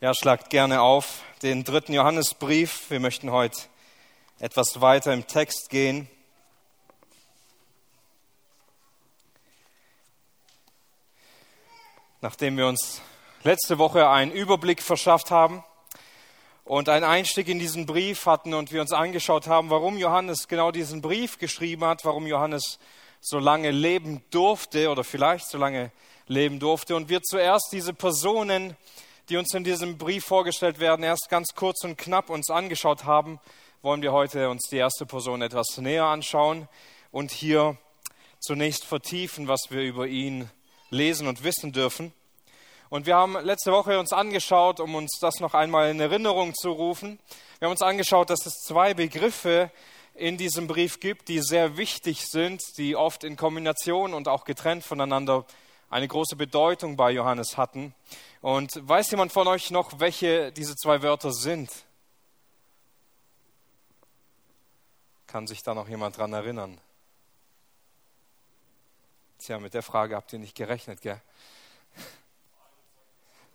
Ja, schlagt gerne auf den dritten Johannesbrief. Wir möchten heute etwas weiter im Text gehen. Nachdem wir uns letzte Woche einen Überblick verschafft haben und einen Einstieg in diesen Brief hatten und wir uns angeschaut haben, warum Johannes genau diesen Brief geschrieben hat, warum Johannes so lange leben durfte oder vielleicht so lange leben durfte und wir zuerst diese Personen die uns in diesem Brief vorgestellt werden, erst ganz kurz und knapp uns angeschaut haben, wollen wir heute uns die erste Person etwas näher anschauen und hier zunächst vertiefen, was wir über ihn lesen und wissen dürfen. Und wir haben letzte Woche uns angeschaut, um uns das noch einmal in Erinnerung zu rufen. Wir haben uns angeschaut, dass es zwei Begriffe in diesem Brief gibt, die sehr wichtig sind, die oft in Kombination und auch getrennt voneinander eine große Bedeutung bei Johannes hatten. Und weiß jemand von euch noch, welche diese zwei Wörter sind? Kann sich da noch jemand dran erinnern? Tja, mit der Frage habt ihr nicht gerechnet, gell?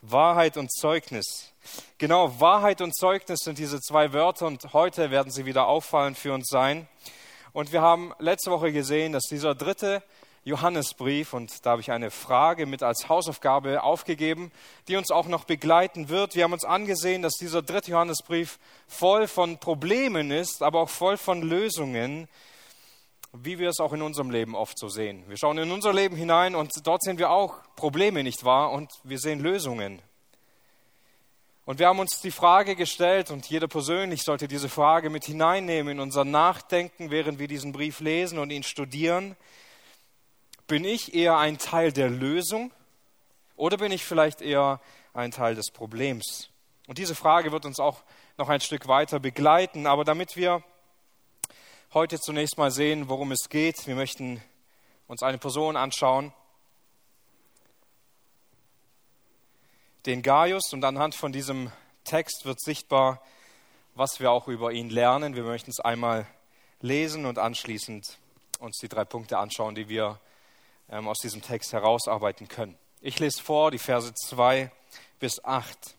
Wahrheit und Zeugnis. Genau, Wahrheit und Zeugnis sind diese zwei Wörter und heute werden sie wieder auffallend für uns sein. Und wir haben letzte Woche gesehen, dass dieser dritte Johannesbrief und da habe ich eine Frage mit als Hausaufgabe aufgegeben, die uns auch noch begleiten wird. Wir haben uns angesehen, dass dieser dritte Johannesbrief voll von Problemen ist, aber auch voll von Lösungen, wie wir es auch in unserem Leben oft so sehen. Wir schauen in unser Leben hinein und dort sehen wir auch Probleme, nicht wahr? Und wir sehen Lösungen. Und wir haben uns die Frage gestellt, und jeder persönlich sollte diese Frage mit hineinnehmen in unser Nachdenken, während wir diesen Brief lesen und ihn studieren. Bin ich eher ein Teil der Lösung oder bin ich vielleicht eher ein Teil des Problems? Und diese Frage wird uns auch noch ein Stück weiter begleiten. Aber damit wir heute zunächst mal sehen, worum es geht, wir möchten uns eine Person anschauen, den Gaius. Und anhand von diesem Text wird sichtbar, was wir auch über ihn lernen. Wir möchten es einmal lesen und anschließend uns die drei Punkte anschauen, die wir ähm, aus diesem Text herausarbeiten können. Ich lese vor die Verse 2 bis 8.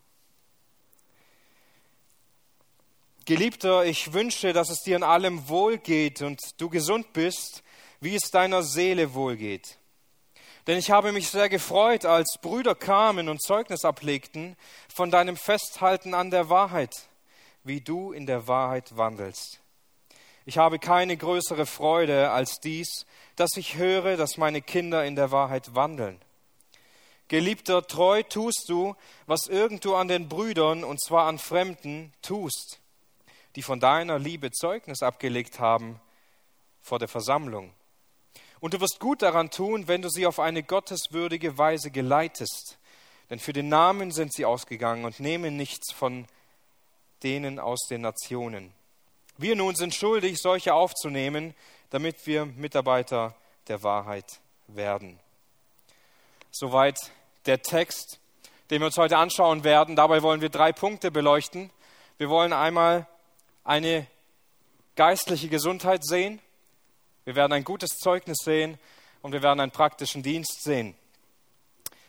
Geliebter, ich wünsche, dass es dir in allem wohlgeht und du gesund bist, wie es deiner Seele wohlgeht. Denn ich habe mich sehr gefreut, als Brüder kamen und Zeugnis ablegten von deinem Festhalten an der Wahrheit, wie du in der Wahrheit wandelst. Ich habe keine größere Freude als dies, dass ich höre, dass meine Kinder in der Wahrheit wandeln. Geliebter, treu tust du, was irgend du an den Brüdern, und zwar an Fremden, tust, die von deiner Liebe Zeugnis abgelegt haben vor der Versammlung. Und du wirst gut daran tun, wenn du sie auf eine gotteswürdige Weise geleitest, denn für den Namen sind sie ausgegangen und nehmen nichts von denen aus den Nationen. Wir nun sind schuldig, solche aufzunehmen, damit wir Mitarbeiter der Wahrheit werden. Soweit der Text, den wir uns heute anschauen werden. Dabei wollen wir drei Punkte beleuchten. Wir wollen einmal eine geistliche Gesundheit sehen, wir werden ein gutes Zeugnis sehen und wir werden einen praktischen Dienst sehen.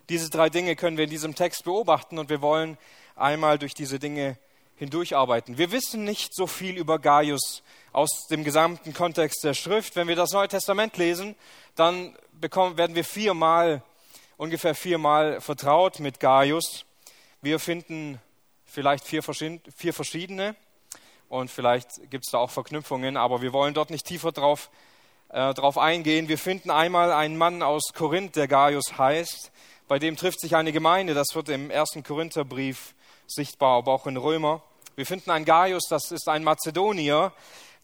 Diese drei Dinge können wir in diesem Text beobachten und wir wollen einmal durch diese Dinge hindurcharbeiten. Wir wissen nicht so viel über Gaius aus dem gesamten Kontext der Schrift. Wenn wir das Neue Testament lesen, dann bekommen, werden wir viermal, ungefähr viermal vertraut mit Gaius. Wir finden vielleicht vier, vier verschiedene und vielleicht gibt es da auch Verknüpfungen, aber wir wollen dort nicht tiefer drauf, äh, drauf eingehen. Wir finden einmal einen Mann aus Korinth, der Gaius heißt. Bei dem trifft sich eine Gemeinde, das wird im ersten Korintherbrief sichtbar, aber auch in Römer. Wir finden einen Gaius, das ist ein Mazedonier,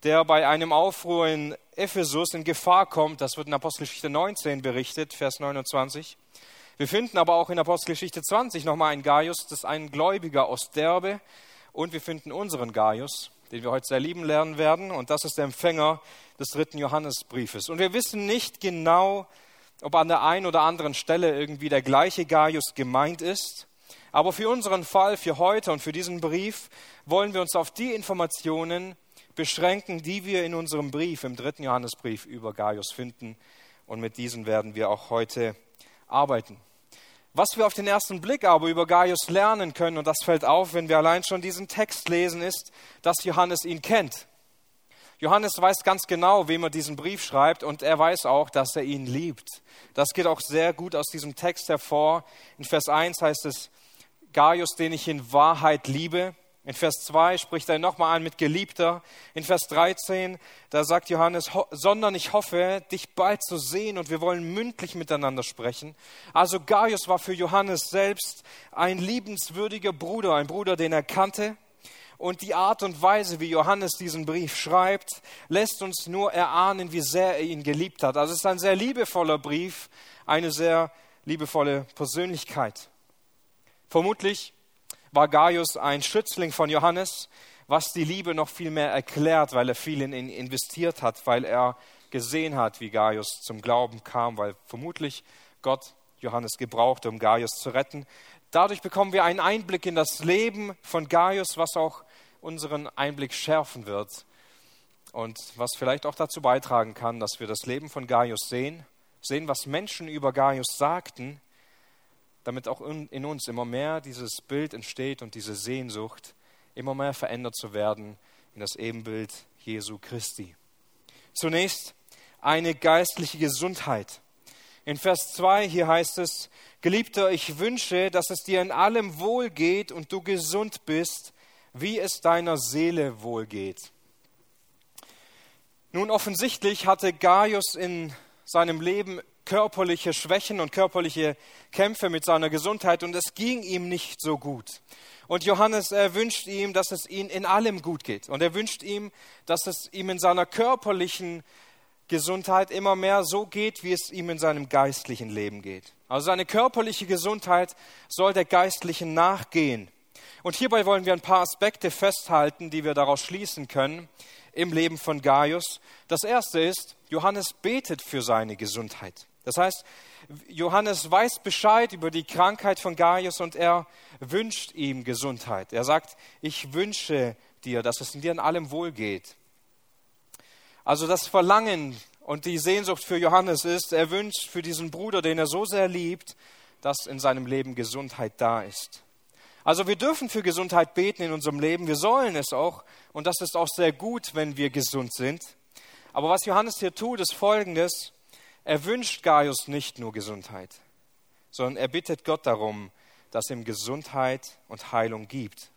der bei einem Aufruhr in Ephesus in Gefahr kommt. Das wird in Apostelgeschichte 19 berichtet, Vers 29. Wir finden aber auch in Apostelgeschichte 20 nochmal einen Gaius, das ist ein Gläubiger aus Derbe. Und wir finden unseren Gaius, den wir heute sehr lieben lernen werden. Und das ist der Empfänger des dritten Johannesbriefes. Und wir wissen nicht genau, ob an der einen oder anderen Stelle irgendwie der gleiche Gaius gemeint ist. Aber für unseren Fall, für heute und für diesen Brief wollen wir uns auf die Informationen beschränken, die wir in unserem Brief, im dritten Johannesbrief über Gaius finden. Und mit diesen werden wir auch heute arbeiten. Was wir auf den ersten Blick aber über Gaius lernen können, und das fällt auf, wenn wir allein schon diesen Text lesen, ist, dass Johannes ihn kennt. Johannes weiß ganz genau, wem er diesen Brief schreibt, und er weiß auch, dass er ihn liebt. Das geht auch sehr gut aus diesem Text hervor. In Vers 1 heißt es, Gaius, den ich in Wahrheit liebe. In Vers 2 spricht er nochmal an mit Geliebter. In Vers 13, da sagt Johannes, sondern ich hoffe, dich bald zu sehen und wir wollen mündlich miteinander sprechen. Also Gaius war für Johannes selbst ein liebenswürdiger Bruder, ein Bruder, den er kannte. Und die Art und Weise, wie Johannes diesen Brief schreibt, lässt uns nur erahnen, wie sehr er ihn geliebt hat. Also es ist ein sehr liebevoller Brief, eine sehr liebevolle Persönlichkeit. Vermutlich war Gaius ein Schützling von Johannes, was die Liebe noch viel mehr erklärt, weil er viel in ihn investiert hat, weil er gesehen hat, wie Gaius zum Glauben kam, weil vermutlich Gott Johannes gebrauchte, um Gaius zu retten. Dadurch bekommen wir einen Einblick in das Leben von Gaius, was auch unseren Einblick schärfen wird und was vielleicht auch dazu beitragen kann, dass wir das Leben von Gaius sehen, sehen, was Menschen über Gaius sagten damit auch in uns immer mehr dieses Bild entsteht und diese Sehnsucht, immer mehr verändert zu werden in das Ebenbild Jesu Christi. Zunächst eine geistliche Gesundheit. In Vers 2 hier heißt es, Geliebter, ich wünsche, dass es dir in allem wohlgeht und du gesund bist, wie es deiner Seele wohlgeht. Nun offensichtlich hatte Gaius in seinem Leben körperliche Schwächen und körperliche Kämpfe mit seiner Gesundheit und es ging ihm nicht so gut. Und Johannes, er wünscht ihm, dass es ihm in allem gut geht. Und er wünscht ihm, dass es ihm in seiner körperlichen Gesundheit immer mehr so geht, wie es ihm in seinem geistlichen Leben geht. Also seine körperliche Gesundheit soll der geistlichen nachgehen. Und hierbei wollen wir ein paar Aspekte festhalten, die wir daraus schließen können im Leben von Gaius. Das erste ist, Johannes betet für seine Gesundheit. Das heißt, Johannes weiß Bescheid über die Krankheit von Gaius und er wünscht ihm Gesundheit. Er sagt, ich wünsche dir, dass es dir in allem wohlgeht. Also das Verlangen und die Sehnsucht für Johannes ist, er wünscht für diesen Bruder, den er so sehr liebt, dass in seinem Leben Gesundheit da ist. Also wir dürfen für Gesundheit beten in unserem Leben, wir sollen es auch und das ist auch sehr gut, wenn wir gesund sind. Aber was Johannes hier tut, ist Folgendes. Er wünscht Gaius nicht nur Gesundheit, sondern er bittet Gott darum, dass ihm Gesundheit und Heilung gibt.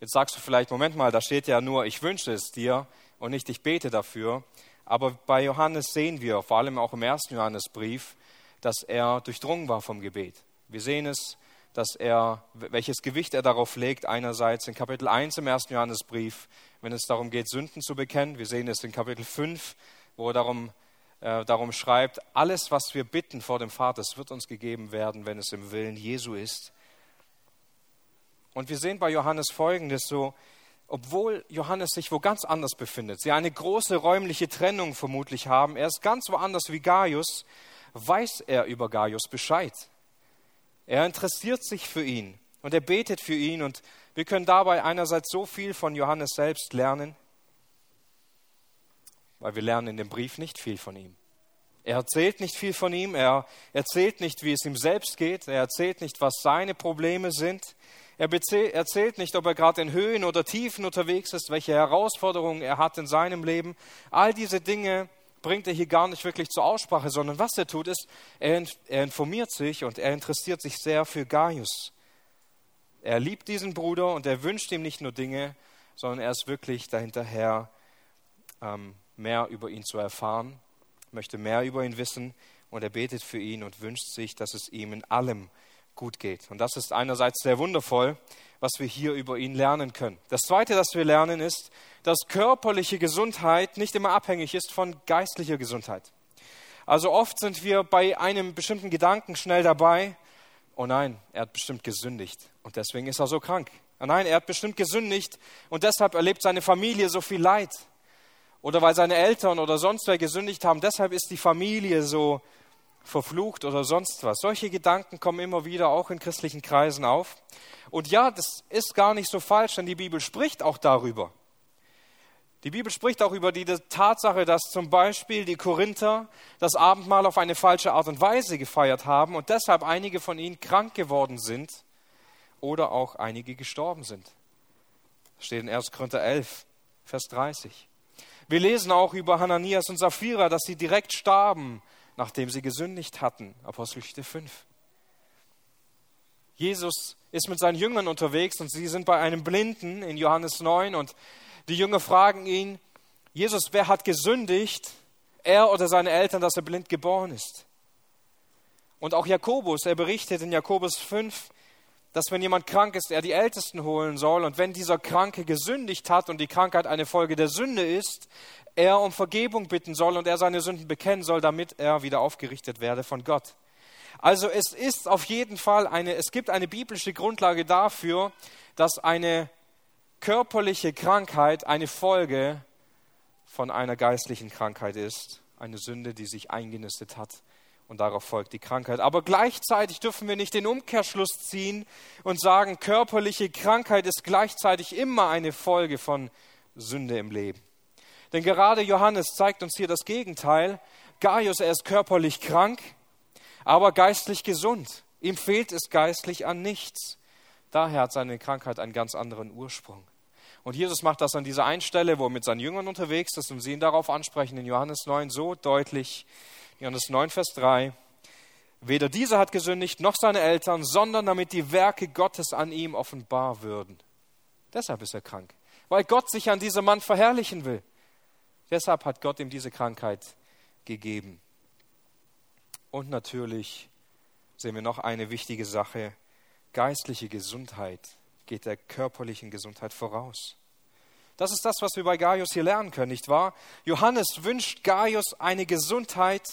Jetzt sagst du vielleicht, Moment mal, da steht ja nur, ich wünsche es dir und nicht, ich bete dafür. Aber bei Johannes sehen wir, vor allem auch im ersten Johannesbrief, dass er durchdrungen war vom Gebet. Wir sehen es, dass er, welches Gewicht er darauf legt, einerseits in Kapitel 1 im ersten Johannesbrief, wenn es darum geht, Sünden zu bekennen. Wir sehen es in Kapitel 5, wo er darum äh, darum schreibt, alles, was wir bitten vor dem Vater, es wird uns gegeben werden, wenn es im Willen Jesu ist. Und wir sehen bei Johannes Folgendes so, obwohl Johannes sich wo ganz anders befindet, sie eine große räumliche Trennung vermutlich haben, er ist ganz woanders wie Gaius, weiß er über Gaius Bescheid. Er interessiert sich für ihn und er betet für ihn und wir können dabei einerseits so viel von Johannes selbst lernen, weil wir lernen in dem Brief nicht viel von ihm. Er erzählt nicht viel von ihm, er erzählt nicht, wie es ihm selbst geht, er erzählt nicht, was seine Probleme sind, er erzählt nicht, ob er gerade in Höhen oder Tiefen unterwegs ist, welche Herausforderungen er hat in seinem Leben. All diese Dinge bringt er hier gar nicht wirklich zur Aussprache, sondern was er tut, ist, er, er informiert sich und er interessiert sich sehr für Gaius. Er liebt diesen Bruder und er wünscht ihm nicht nur Dinge, sondern er ist wirklich dahinterher, ähm, mehr über ihn zu erfahren, möchte mehr über ihn wissen und er betet für ihn und wünscht sich, dass es ihm in allem gut geht. Und das ist einerseits sehr wundervoll, was wir hier über ihn lernen können. Das Zweite, das wir lernen, ist, dass körperliche Gesundheit nicht immer abhängig ist von geistlicher Gesundheit. Also oft sind wir bei einem bestimmten Gedanken schnell dabei, oh nein, er hat bestimmt gesündigt und deswegen ist er so krank. Oh nein, er hat bestimmt gesündigt und deshalb erlebt seine Familie so viel Leid oder weil seine Eltern oder sonst wer gesündigt haben, deshalb ist die Familie so verflucht oder sonst was. Solche Gedanken kommen immer wieder auch in christlichen Kreisen auf. Und ja, das ist gar nicht so falsch, denn die Bibel spricht auch darüber. Die Bibel spricht auch über die Tatsache, dass zum Beispiel die Korinther das Abendmahl auf eine falsche Art und Weise gefeiert haben und deshalb einige von ihnen krank geworden sind oder auch einige gestorben sind. Das steht in 1. Korinther 11, Vers 30. Wir lesen auch über Hananias und Sapphira, dass sie direkt starben, nachdem sie gesündigt hatten. Apostelgeschichte 5. Jesus ist mit seinen Jüngern unterwegs und sie sind bei einem Blinden in Johannes 9 und die Jünger fragen ihn, Jesus, wer hat gesündigt, er oder seine Eltern, dass er blind geboren ist? Und auch Jakobus, er berichtet in Jakobus 5, dass wenn jemand krank ist, er die Ältesten holen soll und wenn dieser Kranke gesündigt hat und die Krankheit eine Folge der Sünde ist, er um Vergebung bitten soll und er seine Sünden bekennen soll, damit er wieder aufgerichtet werde von Gott. Also es ist auf jeden Fall eine, es gibt eine biblische Grundlage dafür, dass eine körperliche Krankheit eine Folge von einer geistlichen Krankheit ist, eine Sünde, die sich eingenistet hat und darauf folgt die Krankheit. Aber gleichzeitig dürfen wir nicht den Umkehrschluss ziehen und sagen, körperliche Krankheit ist gleichzeitig immer eine Folge von Sünde im Leben. Denn gerade Johannes zeigt uns hier das Gegenteil. Gaius, er ist körperlich krank, aber geistlich gesund. Ihm fehlt es geistlich an nichts. Daher hat seine Krankheit einen ganz anderen Ursprung. Und Jesus macht das an dieser einen Stelle, wo er mit seinen Jüngern unterwegs ist und sie ihn darauf ansprechen in Johannes 9 so deutlich. Johannes 9, Vers 3. Weder dieser hat gesündigt, noch seine Eltern, sondern damit die Werke Gottes an ihm offenbar würden. Deshalb ist er krank, weil Gott sich an diesem Mann verherrlichen will. Deshalb hat Gott ihm diese Krankheit gegeben. Und natürlich sehen wir noch eine wichtige Sache, geistliche Gesundheit geht der körperlichen Gesundheit voraus. Das ist das, was wir bei Gaius hier lernen können, nicht wahr? Johannes wünscht Gaius eine Gesundheit,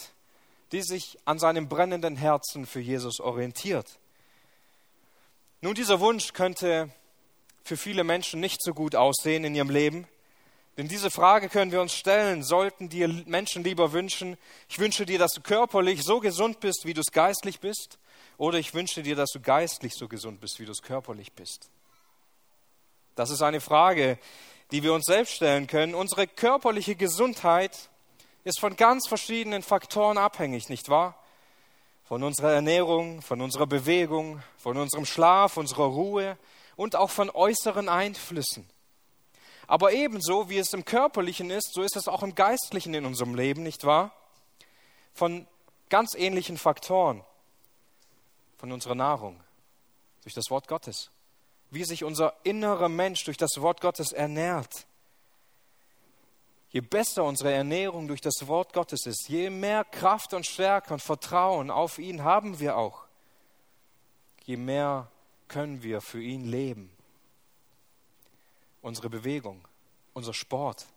die sich an seinem brennenden Herzen für Jesus orientiert. Nun, dieser Wunsch könnte für viele Menschen nicht so gut aussehen in ihrem Leben. Denn diese Frage können wir uns stellen, sollten dir Menschen lieber wünschen, ich wünsche dir, dass du körperlich so gesund bist, wie du es geistlich bist, oder ich wünsche dir, dass du geistlich so gesund bist, wie du es körperlich bist. Das ist eine Frage, die wir uns selbst stellen können. Unsere körperliche Gesundheit ist von ganz verschiedenen Faktoren abhängig, nicht wahr? Von unserer Ernährung, von unserer Bewegung, von unserem Schlaf, unserer Ruhe und auch von äußeren Einflüssen. Aber ebenso wie es im körperlichen ist, so ist es auch im geistlichen in unserem Leben, nicht wahr? Von ganz ähnlichen Faktoren. Von unserer Nahrung, durch das Wort Gottes, wie sich unser innerer Mensch durch das Wort Gottes ernährt. Je besser unsere Ernährung durch das Wort Gottes ist, je mehr Kraft und Stärke und Vertrauen auf ihn haben wir auch, je mehr können wir für ihn leben. Unsere Bewegung, unser Sport,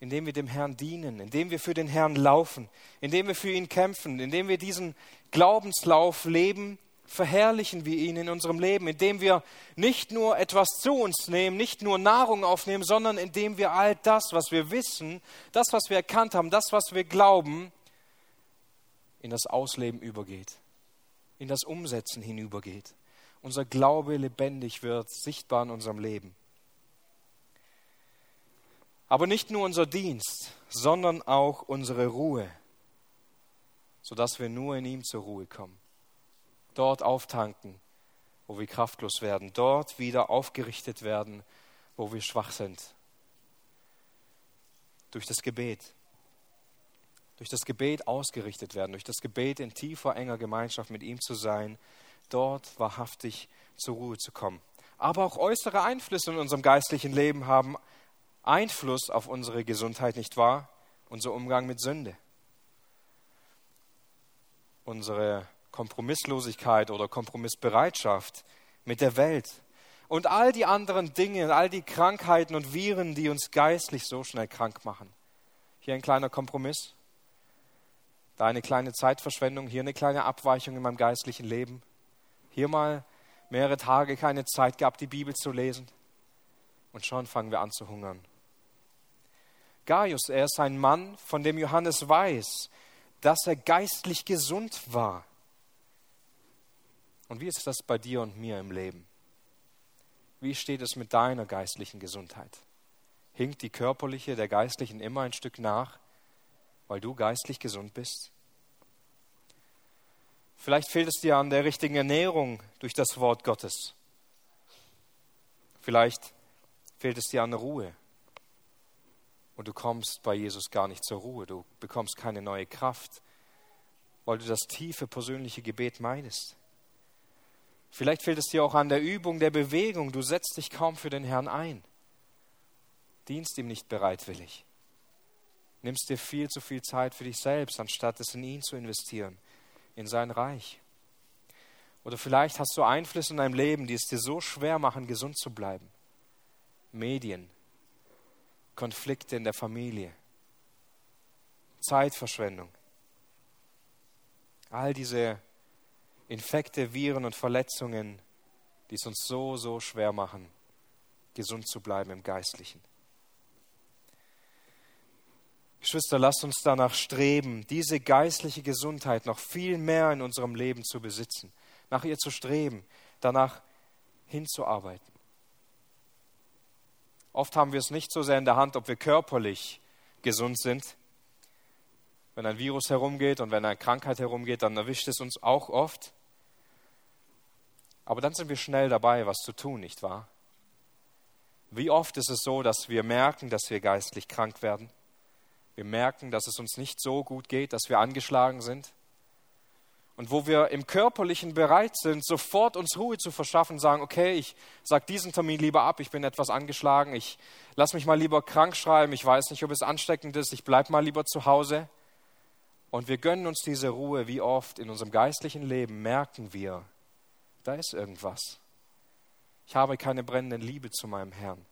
indem wir dem Herrn dienen, indem wir für den Herrn laufen, indem wir für ihn kämpfen, indem wir diesen Glaubenslauf leben, verherrlichen wir ihn in unserem Leben, indem wir nicht nur etwas zu uns nehmen, nicht nur Nahrung aufnehmen, sondern indem wir all das, was wir wissen, das, was wir erkannt haben, das, was wir glauben, in das Ausleben übergeht, in das Umsetzen hinübergeht. Unser Glaube lebendig wird, sichtbar in unserem Leben. Aber nicht nur unser Dienst, sondern auch unsere Ruhe, sodass wir nur in ihm zur Ruhe kommen dort auftanken, wo wir kraftlos werden, dort wieder aufgerichtet werden, wo wir schwach sind. Durch das Gebet. Durch das Gebet ausgerichtet werden, durch das Gebet in tiefer, enger Gemeinschaft mit ihm zu sein, dort wahrhaftig zur Ruhe zu kommen. Aber auch äußere Einflüsse in unserem geistlichen Leben haben Einfluss auf unsere Gesundheit, nicht wahr? Unser Umgang mit Sünde. Unsere Kompromisslosigkeit oder Kompromissbereitschaft mit der Welt und all die anderen Dinge, all die Krankheiten und Viren, die uns geistlich so schnell krank machen. Hier ein kleiner Kompromiss, da eine kleine Zeitverschwendung, hier eine kleine Abweichung in meinem geistlichen Leben, hier mal mehrere Tage keine Zeit gehabt, die Bibel zu lesen und schon fangen wir an zu hungern. Gaius, er ist ein Mann, von dem Johannes weiß, dass er geistlich gesund war. Und wie ist das bei dir und mir im Leben? Wie steht es mit deiner geistlichen Gesundheit? Hinkt die körperliche der geistlichen immer ein Stück nach, weil du geistlich gesund bist? Vielleicht fehlt es dir an der richtigen Ernährung durch das Wort Gottes. Vielleicht fehlt es dir an Ruhe. Und du kommst bei Jesus gar nicht zur Ruhe. Du bekommst keine neue Kraft, weil du das tiefe persönliche Gebet meinst. Vielleicht fehlt es dir auch an der Übung der Bewegung. Du setzt dich kaum für den Herrn ein. Dienst ihm nicht bereitwillig. Nimmst dir viel zu viel Zeit für dich selbst, anstatt es in ihn zu investieren, in sein Reich. Oder vielleicht hast du Einflüsse in deinem Leben, die es dir so schwer machen, gesund zu bleiben. Medien, Konflikte in der Familie, Zeitverschwendung. All diese Infekte, Viren und Verletzungen, die es uns so, so schwer machen, gesund zu bleiben im Geistlichen. Geschwister, lasst uns danach streben, diese geistliche Gesundheit noch viel mehr in unserem Leben zu besitzen, nach ihr zu streben, danach hinzuarbeiten. Oft haben wir es nicht so sehr in der Hand, ob wir körperlich gesund sind. Wenn ein Virus herumgeht und wenn eine Krankheit herumgeht, dann erwischt es uns auch oft. Aber dann sind wir schnell dabei, was zu tun, nicht wahr? Wie oft ist es so, dass wir merken, dass wir geistlich krank werden? Wir merken, dass es uns nicht so gut geht, dass wir angeschlagen sind und wo wir im körperlichen bereit sind, sofort uns Ruhe zu verschaffen, sagen, okay, ich sage diesen Termin lieber ab, ich bin etwas angeschlagen, ich lasse mich mal lieber krank schreiben, ich weiß nicht, ob es ansteckend ist, ich bleibe mal lieber zu Hause. Und wir gönnen uns diese Ruhe, wie oft in unserem geistlichen Leben merken wir, da ist irgendwas. Ich habe keine brennende Liebe zu meinem Herrn.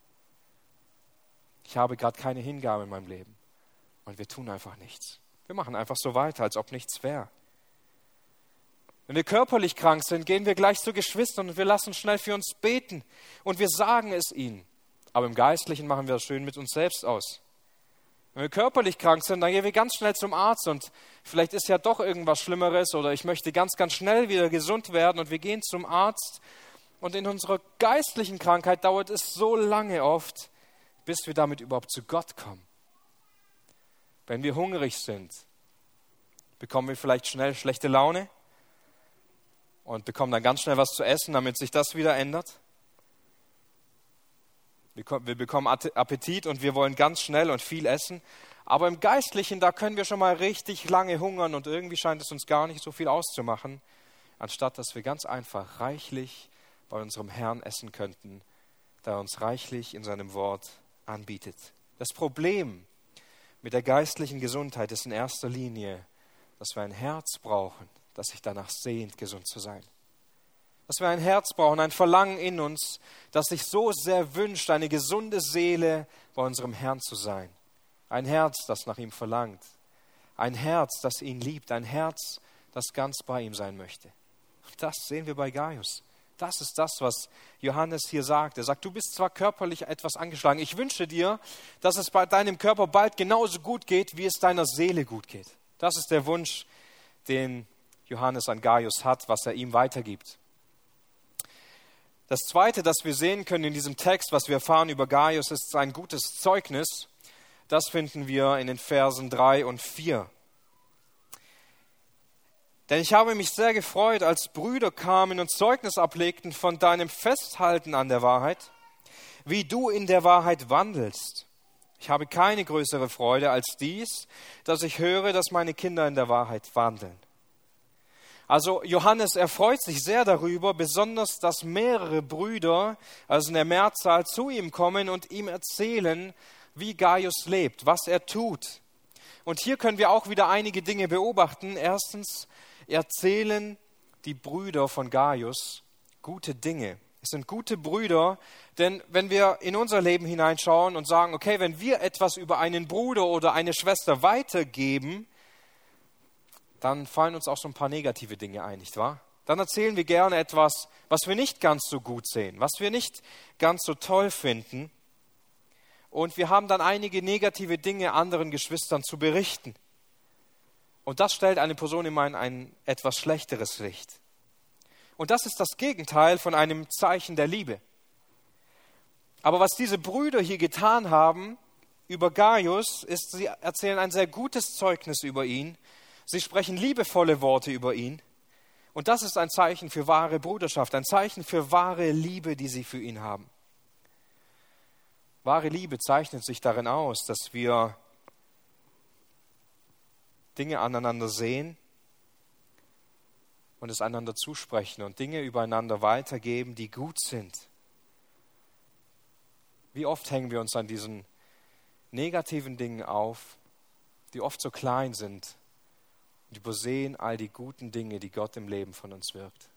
Ich habe gerade keine Hingabe in meinem Leben. Und wir tun einfach nichts. Wir machen einfach so weiter, als ob nichts wäre. Wenn wir körperlich krank sind, gehen wir gleich zu Geschwistern und wir lassen schnell für uns beten und wir sagen es ihnen. Aber im Geistlichen machen wir das schön mit uns selbst aus. Wenn wir körperlich krank sind, dann gehen wir ganz schnell zum Arzt und vielleicht ist ja doch irgendwas Schlimmeres oder ich möchte ganz, ganz schnell wieder gesund werden und wir gehen zum Arzt. Und in unserer geistlichen Krankheit dauert es so lange oft, bis wir damit überhaupt zu Gott kommen. Wenn wir hungrig sind, bekommen wir vielleicht schnell schlechte Laune und bekommen dann ganz schnell was zu essen, damit sich das wieder ändert. Wir bekommen Appetit und wir wollen ganz schnell und viel essen. Aber im Geistlichen, da können wir schon mal richtig lange hungern und irgendwie scheint es uns gar nicht so viel auszumachen, anstatt dass wir ganz einfach reichlich bei unserem Herrn essen könnten, da er uns reichlich in seinem Wort anbietet. Das Problem mit der geistlichen Gesundheit ist in erster Linie, dass wir ein Herz brauchen, das sich danach sehnt, gesund zu sein. Dass wir ein Herz brauchen, ein Verlangen in uns, das sich so sehr wünscht, eine gesunde Seele bei unserem Herrn zu sein. Ein Herz, das nach ihm verlangt. Ein Herz, das ihn liebt. Ein Herz, das ganz bei ihm sein möchte. Das sehen wir bei Gaius. Das ist das, was Johannes hier sagt. Er sagt, du bist zwar körperlich etwas angeschlagen. Ich wünsche dir, dass es bei deinem Körper bald genauso gut geht, wie es deiner Seele gut geht. Das ist der Wunsch, den Johannes an Gaius hat, was er ihm weitergibt. Das Zweite, das wir sehen können in diesem Text, was wir erfahren über Gaius, ist sein gutes Zeugnis. Das finden wir in den Versen 3 und 4. Denn ich habe mich sehr gefreut, als Brüder kamen und Zeugnis ablegten von deinem Festhalten an der Wahrheit, wie du in der Wahrheit wandelst. Ich habe keine größere Freude als dies, dass ich höre, dass meine Kinder in der Wahrheit wandeln. Also Johannes erfreut sich sehr darüber, besonders dass mehrere Brüder, also in der Mehrzahl, zu ihm kommen und ihm erzählen, wie Gaius lebt, was er tut. Und hier können wir auch wieder einige Dinge beobachten. Erstens erzählen die Brüder von Gaius gute Dinge. Es sind gute Brüder, denn wenn wir in unser Leben hineinschauen und sagen, okay, wenn wir etwas über einen Bruder oder eine Schwester weitergeben, dann fallen uns auch so ein paar negative Dinge ein, nicht wahr? Dann erzählen wir gerne etwas, was wir nicht ganz so gut sehen, was wir nicht ganz so toll finden. Und wir haben dann einige negative Dinge anderen Geschwistern zu berichten. Und das stellt eine Person immer in ein etwas schlechteres Licht. Und das ist das Gegenteil von einem Zeichen der Liebe. Aber was diese Brüder hier getan haben über Gaius, ist, sie erzählen ein sehr gutes Zeugnis über ihn. Sie sprechen liebevolle Worte über ihn. Und das ist ein Zeichen für wahre Bruderschaft, ein Zeichen für wahre Liebe, die sie für ihn haben. Wahre Liebe zeichnet sich darin aus, dass wir Dinge aneinander sehen und es einander zusprechen und Dinge übereinander weitergeben, die gut sind. Wie oft hängen wir uns an diesen negativen Dingen auf, die oft so klein sind und übersehen all die guten Dinge, die Gott im Leben von uns wirkt.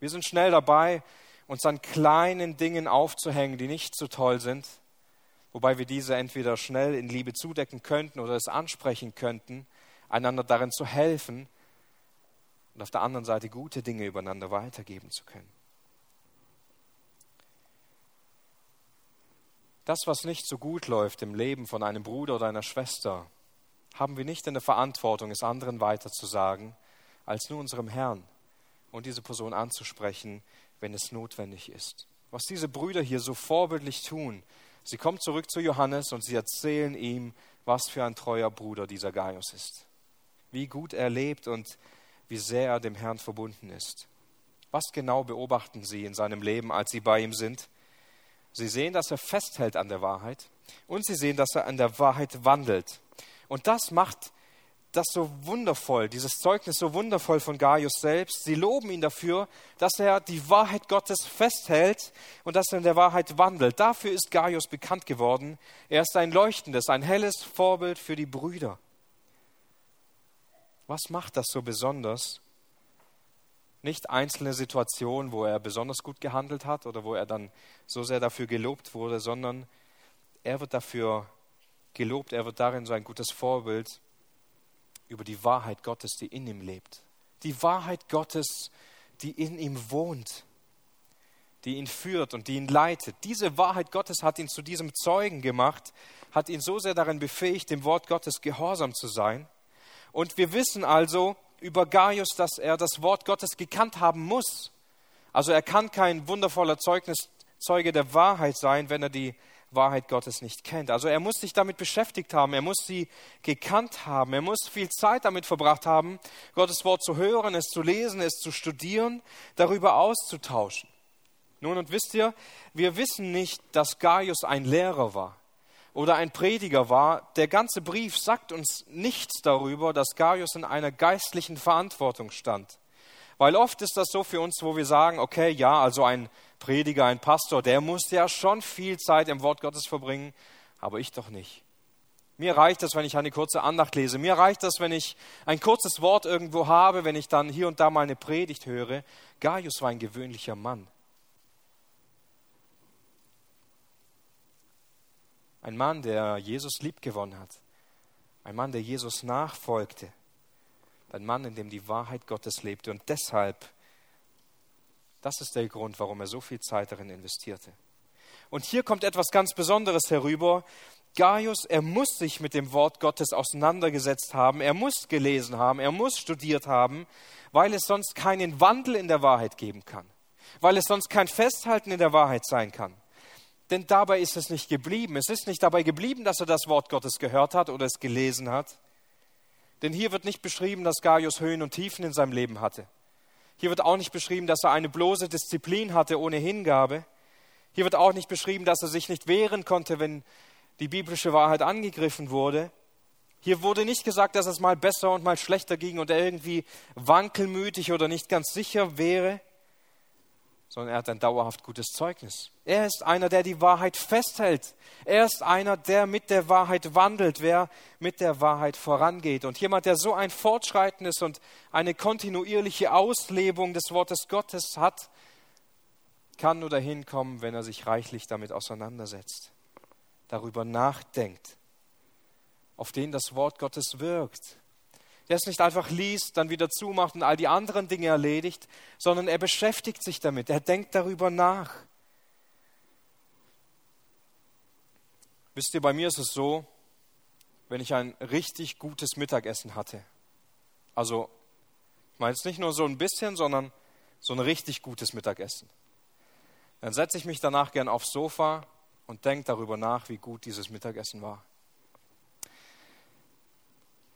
Wir sind schnell dabei, uns an kleinen Dingen aufzuhängen, die nicht so toll sind, wobei wir diese entweder schnell in Liebe zudecken könnten oder es ansprechen könnten, einander darin zu helfen und auf der anderen Seite gute Dinge übereinander weitergeben zu können. Das, was nicht so gut läuft im Leben von einem Bruder oder einer Schwester, haben wir nicht in der Verantwortung, es anderen weiterzusagen, als nur unserem Herrn und diese Person anzusprechen, wenn es notwendig ist. Was diese Brüder hier so vorbildlich tun, sie kommen zurück zu Johannes und sie erzählen ihm, was für ein treuer Bruder dieser Gaius ist, wie gut er lebt und wie sehr er dem Herrn verbunden ist. Was genau beobachten sie in seinem Leben, als sie bei ihm sind? Sie sehen, dass er festhält an der Wahrheit und sie sehen, dass er an der Wahrheit wandelt. Und das macht das so wundervoll, dieses Zeugnis so wundervoll von Gaius selbst. Sie loben ihn dafür, dass er die Wahrheit Gottes festhält und dass er in der Wahrheit wandelt. Dafür ist Gaius bekannt geworden. Er ist ein leuchtendes, ein helles Vorbild für die Brüder. Was macht das so besonders? Nicht einzelne Situationen, wo er besonders gut gehandelt hat oder wo er dann so sehr dafür gelobt wurde, sondern er wird dafür gelobt, er wird darin so ein gutes Vorbild über die Wahrheit Gottes, die in ihm lebt. Die Wahrheit Gottes, die in ihm wohnt, die ihn führt und die ihn leitet. Diese Wahrheit Gottes hat ihn zu diesem Zeugen gemacht, hat ihn so sehr darin befähigt, dem Wort Gottes gehorsam zu sein. Und wir wissen also, über Gaius, dass er das Wort Gottes gekannt haben muss. Also er kann kein wundervoller Zeugnis, Zeuge der Wahrheit sein, wenn er die Wahrheit Gottes nicht kennt. Also er muss sich damit beschäftigt haben, er muss sie gekannt haben, er muss viel Zeit damit verbracht haben, Gottes Wort zu hören, es zu lesen, es zu studieren, darüber auszutauschen. Nun, und wisst ihr, wir wissen nicht, dass Gaius ein Lehrer war oder ein Prediger war, der ganze Brief sagt uns nichts darüber, dass Gaius in einer geistlichen Verantwortung stand. Weil oft ist das so für uns, wo wir sagen, okay, ja, also ein Prediger, ein Pastor, der muss ja schon viel Zeit im Wort Gottes verbringen, aber ich doch nicht. Mir reicht es, wenn ich eine kurze Andacht lese. Mir reicht es, wenn ich ein kurzes Wort irgendwo habe, wenn ich dann hier und da mal eine Predigt höre. Gaius war ein gewöhnlicher Mann. Ein Mann, der Jesus liebgewonnen hat. Ein Mann, der Jesus nachfolgte. Ein Mann, in dem die Wahrheit Gottes lebte. Und deshalb, das ist der Grund, warum er so viel Zeit darin investierte. Und hier kommt etwas ganz Besonderes herüber. Gaius, er muss sich mit dem Wort Gottes auseinandergesetzt haben, er muss gelesen haben, er muss studiert haben, weil es sonst keinen Wandel in der Wahrheit geben kann, weil es sonst kein Festhalten in der Wahrheit sein kann. Denn dabei ist es nicht geblieben. Es ist nicht dabei geblieben, dass er das Wort Gottes gehört hat oder es gelesen hat. Denn hier wird nicht beschrieben, dass Gaius Höhen und Tiefen in seinem Leben hatte. Hier wird auch nicht beschrieben, dass er eine bloße Disziplin hatte ohne Hingabe. Hier wird auch nicht beschrieben, dass er sich nicht wehren konnte, wenn die biblische Wahrheit angegriffen wurde. Hier wurde nicht gesagt, dass es mal besser und mal schlechter ging und er irgendwie wankelmütig oder nicht ganz sicher wäre sondern er hat ein dauerhaft gutes Zeugnis. Er ist einer, der die Wahrheit festhält. Er ist einer, der mit der Wahrheit wandelt, wer mit der Wahrheit vorangeht. Und jemand, der so ein fortschreitendes und eine kontinuierliche Auslebung des Wortes Gottes hat, kann nur dahin kommen, wenn er sich reichlich damit auseinandersetzt, darüber nachdenkt, auf den das Wort Gottes wirkt, der es nicht einfach liest, dann wieder zumacht und all die anderen Dinge erledigt, sondern er beschäftigt sich damit, er denkt darüber nach. Wisst ihr, bei mir ist es so, wenn ich ein richtig gutes Mittagessen hatte, also ich meine es nicht nur so ein bisschen, sondern so ein richtig gutes Mittagessen, dann setze ich mich danach gern aufs Sofa und denkt darüber nach, wie gut dieses Mittagessen war.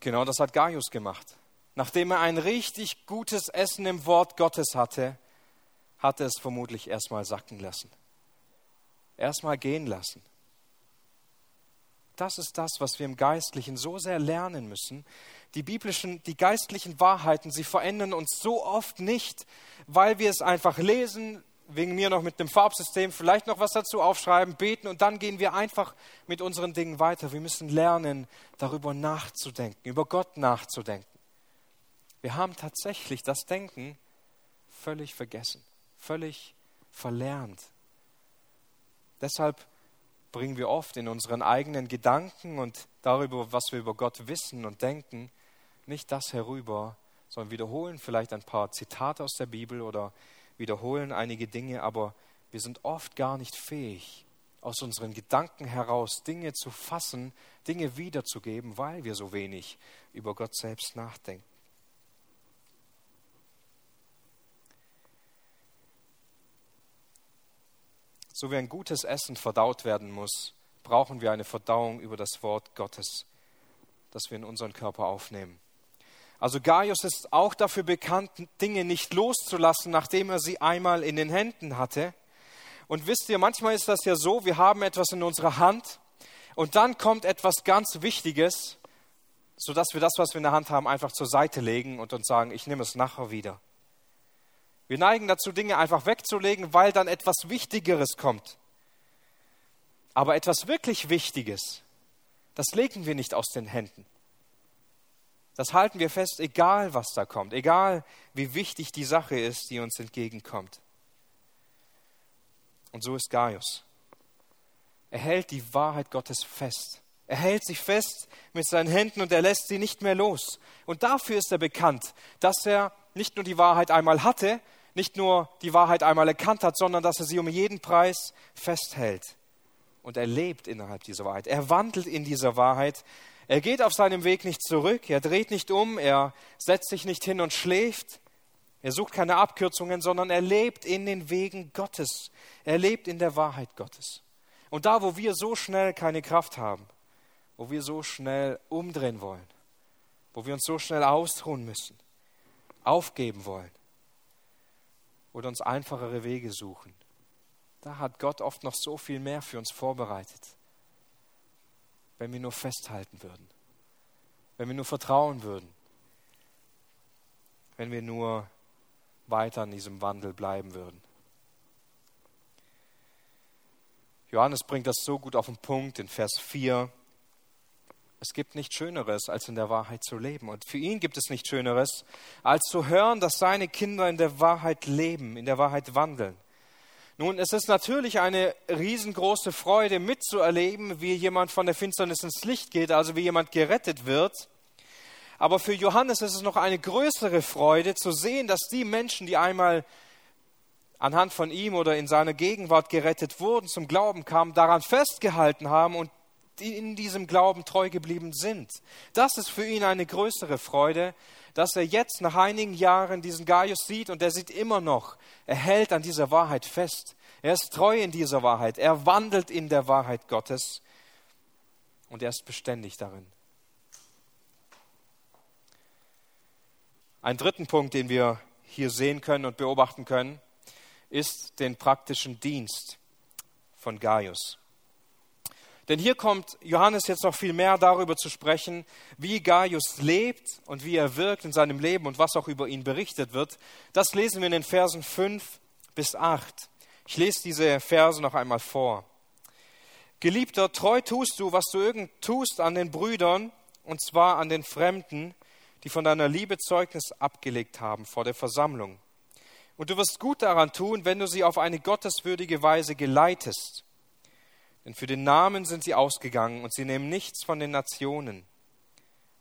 Genau das hat Gaius gemacht. Nachdem er ein richtig gutes Essen im Wort Gottes hatte, hat er es vermutlich erstmal sacken lassen. Erstmal gehen lassen. Das ist das, was wir im Geistlichen so sehr lernen müssen. Die biblischen, die geistlichen Wahrheiten, sie verändern uns so oft nicht, weil wir es einfach lesen, wegen mir noch mit dem Farbsystem, vielleicht noch was dazu aufschreiben, beten und dann gehen wir einfach mit unseren Dingen weiter. Wir müssen lernen, darüber nachzudenken, über Gott nachzudenken. Wir haben tatsächlich das Denken völlig vergessen, völlig verlernt. Deshalb bringen wir oft in unseren eigenen Gedanken und darüber, was wir über Gott wissen und denken, nicht das herüber, sondern wiederholen vielleicht ein paar Zitate aus der Bibel oder wiederholen einige Dinge, aber wir sind oft gar nicht fähig, aus unseren Gedanken heraus Dinge zu fassen, Dinge wiederzugeben, weil wir so wenig über Gott selbst nachdenken. So wie ein gutes Essen verdaut werden muss, brauchen wir eine Verdauung über das Wort Gottes, das wir in unseren Körper aufnehmen. Also Gaius ist auch dafür bekannt, Dinge nicht loszulassen, nachdem er sie einmal in den Händen hatte. Und wisst ihr, manchmal ist das ja so, wir haben etwas in unserer Hand und dann kommt etwas ganz Wichtiges, sodass wir das, was wir in der Hand haben, einfach zur Seite legen und uns sagen, ich nehme es nachher wieder. Wir neigen dazu, Dinge einfach wegzulegen, weil dann etwas Wichtigeres kommt. Aber etwas wirklich Wichtiges, das legen wir nicht aus den Händen. Das halten wir fest, egal was da kommt, egal wie wichtig die Sache ist, die uns entgegenkommt. Und so ist Gaius. Er hält die Wahrheit Gottes fest. Er hält sich fest mit seinen Händen und er lässt sie nicht mehr los. Und dafür ist er bekannt, dass er nicht nur die Wahrheit einmal hatte, nicht nur die Wahrheit einmal erkannt hat, sondern dass er sie um jeden Preis festhält. Und er lebt innerhalb dieser Wahrheit. Er wandelt in dieser Wahrheit. Er geht auf seinem Weg nicht zurück. Er dreht nicht um. Er setzt sich nicht hin und schläft. Er sucht keine Abkürzungen, sondern er lebt in den Wegen Gottes. Er lebt in der Wahrheit Gottes. Und da, wo wir so schnell keine Kraft haben, wo wir so schnell umdrehen wollen, wo wir uns so schnell ausruhen müssen, aufgeben wollen, oder uns einfachere Wege suchen. Da hat Gott oft noch so viel mehr für uns vorbereitet, wenn wir nur festhalten würden, wenn wir nur vertrauen würden, wenn wir nur weiter an diesem Wandel bleiben würden. Johannes bringt das so gut auf den Punkt in Vers 4. Es gibt nichts Schöneres, als in der Wahrheit zu leben. Und für ihn gibt es nichts Schöneres, als zu hören, dass seine Kinder in der Wahrheit leben, in der Wahrheit wandeln. Nun, es ist natürlich eine riesengroße Freude mitzuerleben, wie jemand von der Finsternis ins Licht geht, also wie jemand gerettet wird. Aber für Johannes ist es noch eine größere Freude zu sehen, dass die Menschen, die einmal anhand von ihm oder in seiner Gegenwart gerettet wurden, zum Glauben kamen, daran festgehalten haben und in diesem Glauben treu geblieben sind. Das ist für ihn eine größere Freude, dass er jetzt nach einigen Jahren diesen Gaius sieht und er sieht immer noch, er hält an dieser Wahrheit fest. Er ist treu in dieser Wahrheit. Er wandelt in der Wahrheit Gottes und er ist beständig darin. Ein dritten Punkt, den wir hier sehen können und beobachten können, ist den praktischen Dienst von Gaius. Denn hier kommt Johannes jetzt noch viel mehr darüber zu sprechen, wie Gaius lebt und wie er wirkt in seinem Leben und was auch über ihn berichtet wird. Das lesen wir in den Versen 5 bis 8. Ich lese diese Verse noch einmal vor. Geliebter, treu tust du, was du irgend tust an den Brüdern, und zwar an den Fremden, die von deiner Liebe Zeugnis abgelegt haben vor der Versammlung. Und du wirst gut daran tun, wenn du sie auf eine gotteswürdige Weise geleitest denn für den Namen sind sie ausgegangen und sie nehmen nichts von den Nationen.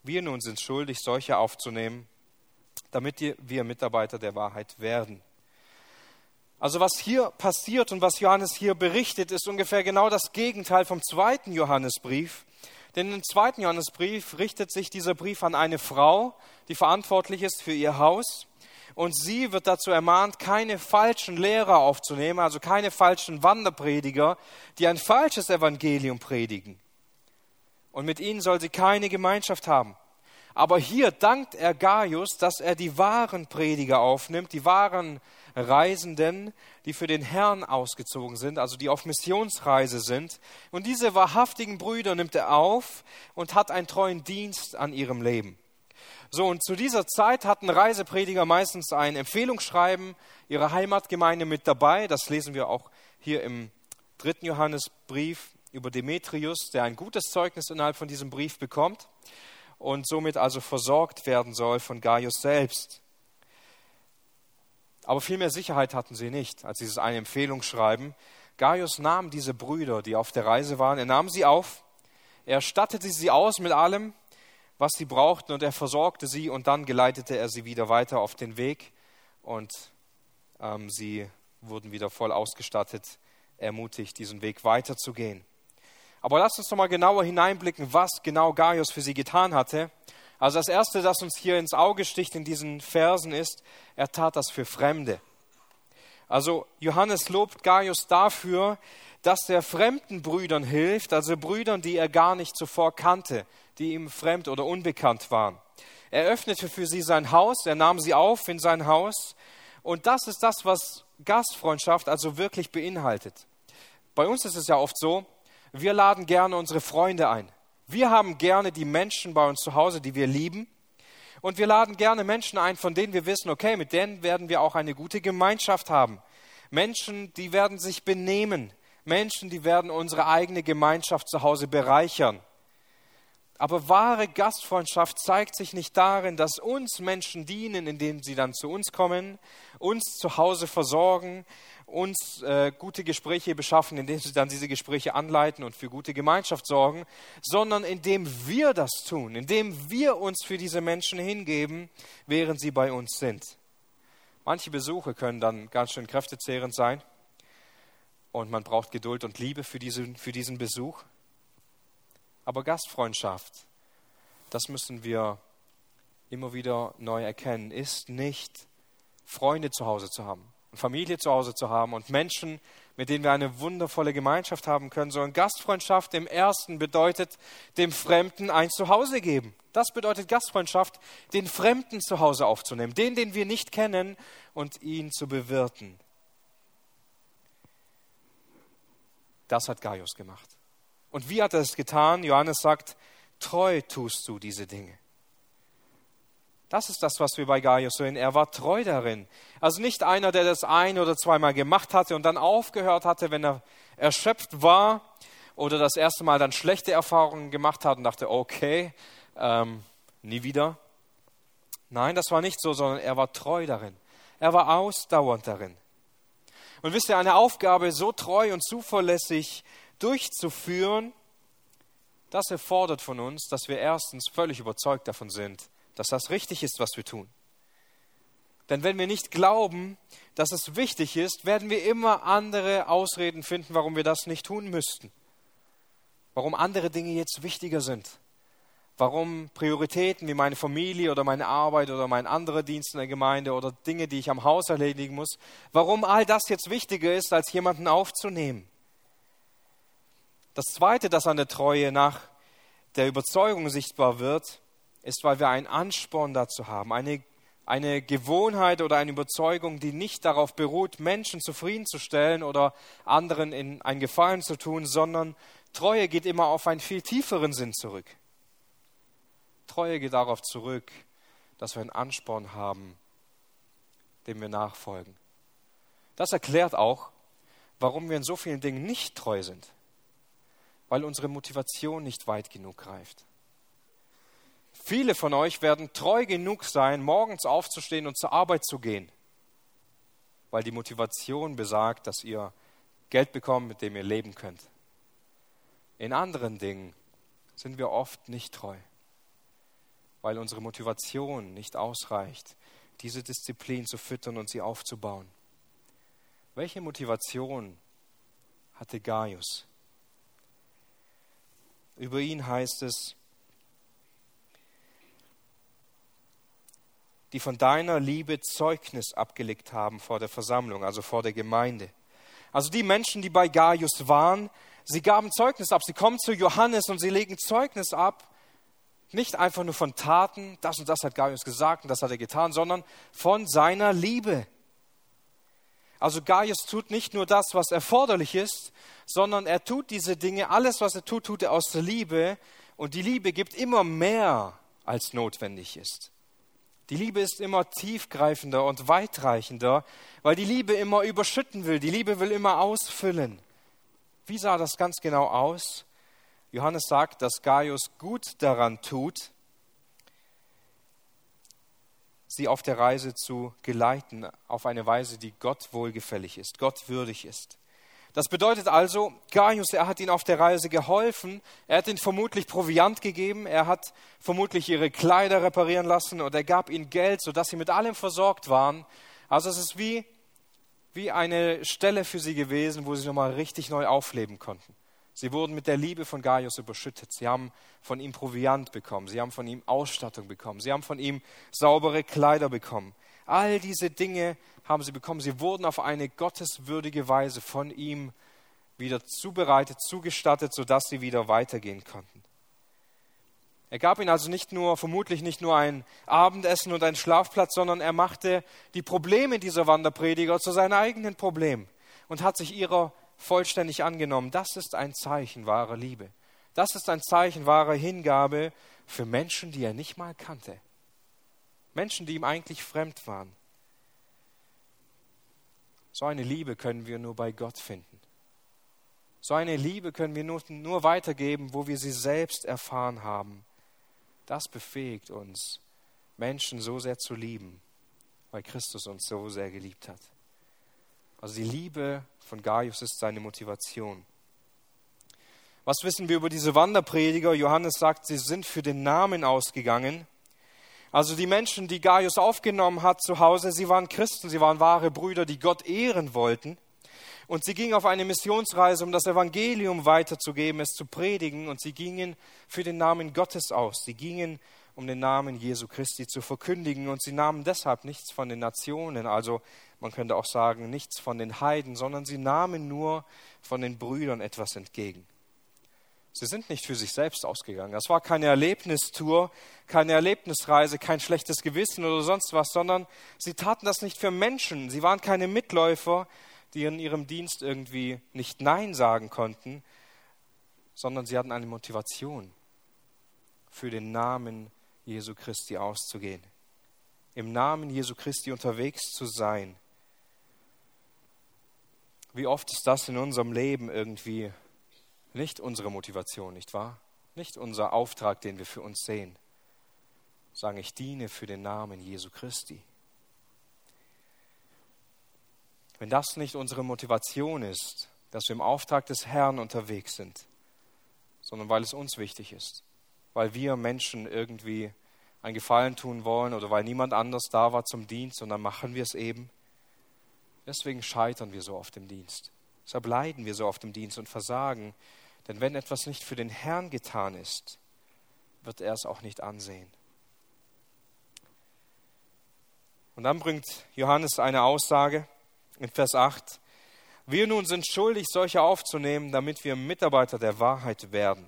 Wir nun sind schuldig, solche aufzunehmen, damit wir Mitarbeiter der Wahrheit werden. Also was hier passiert und was Johannes hier berichtet, ist ungefähr genau das Gegenteil vom zweiten Johannesbrief. Denn im zweiten Johannesbrief richtet sich dieser Brief an eine Frau, die verantwortlich ist für ihr Haus. Und sie wird dazu ermahnt, keine falschen Lehrer aufzunehmen, also keine falschen Wanderprediger, die ein falsches Evangelium predigen. Und mit ihnen soll sie keine Gemeinschaft haben. Aber hier dankt er Gaius, dass er die wahren Prediger aufnimmt, die wahren Reisenden, die für den Herrn ausgezogen sind, also die auf Missionsreise sind. Und diese wahrhaftigen Brüder nimmt er auf und hat einen treuen Dienst an ihrem Leben. So, und zu dieser Zeit hatten Reiseprediger meistens ein Empfehlungsschreiben ihrer Heimatgemeinde mit dabei. Das lesen wir auch hier im dritten Johannesbrief über Demetrius, der ein gutes Zeugnis innerhalb von diesem Brief bekommt und somit also versorgt werden soll von Gaius selbst. Aber viel mehr Sicherheit hatten sie nicht, als dieses eine Empfehlungsschreiben. Gaius nahm diese Brüder, die auf der Reise waren, er nahm sie auf, er stattete sie aus mit allem, was sie brauchten, und er versorgte sie und dann geleitete er sie wieder weiter auf den Weg und ähm, sie wurden wieder voll ausgestattet, ermutigt, diesen Weg weiterzugehen. Aber lasst uns noch mal genauer hineinblicken, was genau Gaius für sie getan hatte. Also das Erste, das uns hier ins Auge sticht in diesen Versen ist, er tat das für Fremde. Also Johannes lobt Gaius dafür, dass er fremden Brüdern hilft, also Brüdern, die er gar nicht zuvor kannte, die ihm fremd oder unbekannt waren. Er öffnete für sie sein Haus, er nahm sie auf in sein Haus und das ist das, was Gastfreundschaft also wirklich beinhaltet. Bei uns ist es ja oft so, wir laden gerne unsere Freunde ein. Wir haben gerne die Menschen bei uns zu Hause, die wir lieben. Und wir laden gerne Menschen ein, von denen wir wissen, okay, mit denen werden wir auch eine gute Gemeinschaft haben. Menschen, die werden sich benehmen, Menschen, die werden unsere eigene Gemeinschaft zu Hause bereichern. Aber wahre Gastfreundschaft zeigt sich nicht darin, dass uns Menschen dienen, indem sie dann zu uns kommen, uns zu Hause versorgen, uns äh, gute Gespräche beschaffen, indem sie dann diese Gespräche anleiten und für gute Gemeinschaft sorgen, sondern indem wir das tun, indem wir uns für diese Menschen hingeben, während sie bei uns sind. Manche Besuche können dann ganz schön kräftezehrend sein und man braucht Geduld und Liebe für diesen, für diesen Besuch. Aber Gastfreundschaft, das müssen wir immer wieder neu erkennen, ist nicht Freunde zu Hause zu haben, Familie zu Hause zu haben und Menschen, mit denen wir eine wundervolle Gemeinschaft haben können, sondern Gastfreundschaft im ersten bedeutet, dem Fremden ein Zuhause geben. Das bedeutet Gastfreundschaft, den Fremden zu Hause aufzunehmen, den, den wir nicht kennen und ihn zu bewirten. Das hat Gaius gemacht. Und wie hat er es getan? Johannes sagt, treu tust du diese Dinge. Das ist das, was wir bei Gaius sehen. Er war treu darin. Also nicht einer, der das ein oder zweimal gemacht hatte und dann aufgehört hatte, wenn er erschöpft war oder das erste Mal dann schlechte Erfahrungen gemacht hat und dachte, okay, ähm, nie wieder. Nein, das war nicht so, sondern er war treu darin. Er war ausdauernd darin. Und wisst ihr, eine Aufgabe so treu und zuverlässig durchzuführen, das erfordert von uns, dass wir erstens völlig überzeugt davon sind, dass das richtig ist, was wir tun. Denn wenn wir nicht glauben, dass es wichtig ist, werden wir immer andere Ausreden finden, warum wir das nicht tun müssten. Warum andere Dinge jetzt wichtiger sind warum Prioritäten wie meine Familie oder meine Arbeit oder mein anderer Dienst in der Gemeinde oder Dinge, die ich am Haus erledigen muss, warum all das jetzt wichtiger ist, als jemanden aufzunehmen. Das Zweite, das an der Treue nach der Überzeugung sichtbar wird, ist, weil wir einen Ansporn dazu haben, eine, eine Gewohnheit oder eine Überzeugung, die nicht darauf beruht, Menschen zufriedenzustellen oder anderen in einen Gefallen zu tun, sondern Treue geht immer auf einen viel tieferen Sinn zurück. Treue geht darauf zurück, dass wir einen Ansporn haben, dem wir nachfolgen. Das erklärt auch, warum wir in so vielen Dingen nicht treu sind, weil unsere Motivation nicht weit genug greift. Viele von euch werden treu genug sein, morgens aufzustehen und zur Arbeit zu gehen, weil die Motivation besagt, dass ihr Geld bekommt, mit dem ihr leben könnt. In anderen Dingen sind wir oft nicht treu weil unsere Motivation nicht ausreicht, diese Disziplin zu füttern und sie aufzubauen. Welche Motivation hatte Gaius? Über ihn heißt es, die von deiner Liebe Zeugnis abgelegt haben vor der Versammlung, also vor der Gemeinde. Also die Menschen, die bei Gaius waren, sie gaben Zeugnis ab. Sie kommen zu Johannes und sie legen Zeugnis ab. Nicht einfach nur von Taten, das und das hat Gaius gesagt und das hat er getan, sondern von seiner Liebe. Also Gaius tut nicht nur das, was erforderlich ist, sondern er tut diese Dinge, alles, was er tut, tut er aus der Liebe. Und die Liebe gibt immer mehr, als notwendig ist. Die Liebe ist immer tiefgreifender und weitreichender, weil die Liebe immer überschütten will. Die Liebe will immer ausfüllen. Wie sah das ganz genau aus? Johannes sagt, dass Gaius gut daran tut, sie auf der Reise zu geleiten, auf eine Weise, die Gott wohlgefällig ist, Gott würdig ist. Das bedeutet also, Gaius, er hat ihnen auf der Reise geholfen, er hat ihnen vermutlich Proviant gegeben, er hat vermutlich ihre Kleider reparieren lassen und er gab ihnen Geld, sodass sie mit allem versorgt waren. Also es ist wie, wie eine Stelle für sie gewesen, wo sie nochmal richtig neu aufleben konnten. Sie wurden mit der Liebe von Gaius überschüttet. Sie haben von ihm Proviant bekommen. Sie haben von ihm Ausstattung bekommen. Sie haben von ihm saubere Kleider bekommen. All diese Dinge haben sie bekommen. Sie wurden auf eine gotteswürdige Weise von ihm wieder zubereitet, zugestattet, sodass sie wieder weitergehen konnten. Er gab ihnen also nicht nur, vermutlich nicht nur ein Abendessen und einen Schlafplatz, sondern er machte die Probleme dieser Wanderprediger zu seinen eigenen Problemen und hat sich ihrer vollständig angenommen. Das ist ein Zeichen wahrer Liebe. Das ist ein Zeichen wahrer Hingabe für Menschen, die er nicht mal kannte. Menschen, die ihm eigentlich fremd waren. So eine Liebe können wir nur bei Gott finden. So eine Liebe können wir nur, nur weitergeben, wo wir sie selbst erfahren haben. Das befähigt uns, Menschen so sehr zu lieben, weil Christus uns so sehr geliebt hat. Also die Liebe von Gaius ist seine Motivation. Was wissen wir über diese Wanderprediger? Johannes sagt, sie sind für den Namen ausgegangen. Also die Menschen, die Gaius aufgenommen hat zu Hause, sie waren Christen, sie waren wahre Brüder, die Gott ehren wollten. Und sie gingen auf eine Missionsreise, um das Evangelium weiterzugeben, es zu predigen. Und sie gingen für den Namen Gottes aus. Sie gingen, um den Namen Jesu Christi zu verkündigen. Und sie nahmen deshalb nichts von den Nationen, also man könnte auch sagen, nichts von den Heiden, sondern sie nahmen nur von den Brüdern etwas entgegen. Sie sind nicht für sich selbst ausgegangen. Das war keine Erlebnistour, keine Erlebnisreise, kein schlechtes Gewissen oder sonst was, sondern sie taten das nicht für Menschen. Sie waren keine Mitläufer, die in ihrem Dienst irgendwie nicht Nein sagen konnten, sondern sie hatten eine Motivation, für den Namen Jesu Christi auszugehen, im Namen Jesu Christi unterwegs zu sein. Wie oft ist das in unserem Leben irgendwie nicht unsere Motivation, nicht wahr? Nicht unser Auftrag, den wir für uns sehen. Sagen, ich diene für den Namen Jesu Christi. Wenn das nicht unsere Motivation ist, dass wir im Auftrag des Herrn unterwegs sind, sondern weil es uns wichtig ist, weil wir Menschen irgendwie ein Gefallen tun wollen oder weil niemand anders da war zum Dienst dann machen wir es eben. Deswegen scheitern wir so oft im Dienst. Deshalb leiden wir so oft im Dienst und versagen, denn wenn etwas nicht für den Herrn getan ist, wird er es auch nicht ansehen. Und dann bringt Johannes eine Aussage in Vers 8. Wir nun sind schuldig, solche aufzunehmen, damit wir Mitarbeiter der Wahrheit werden.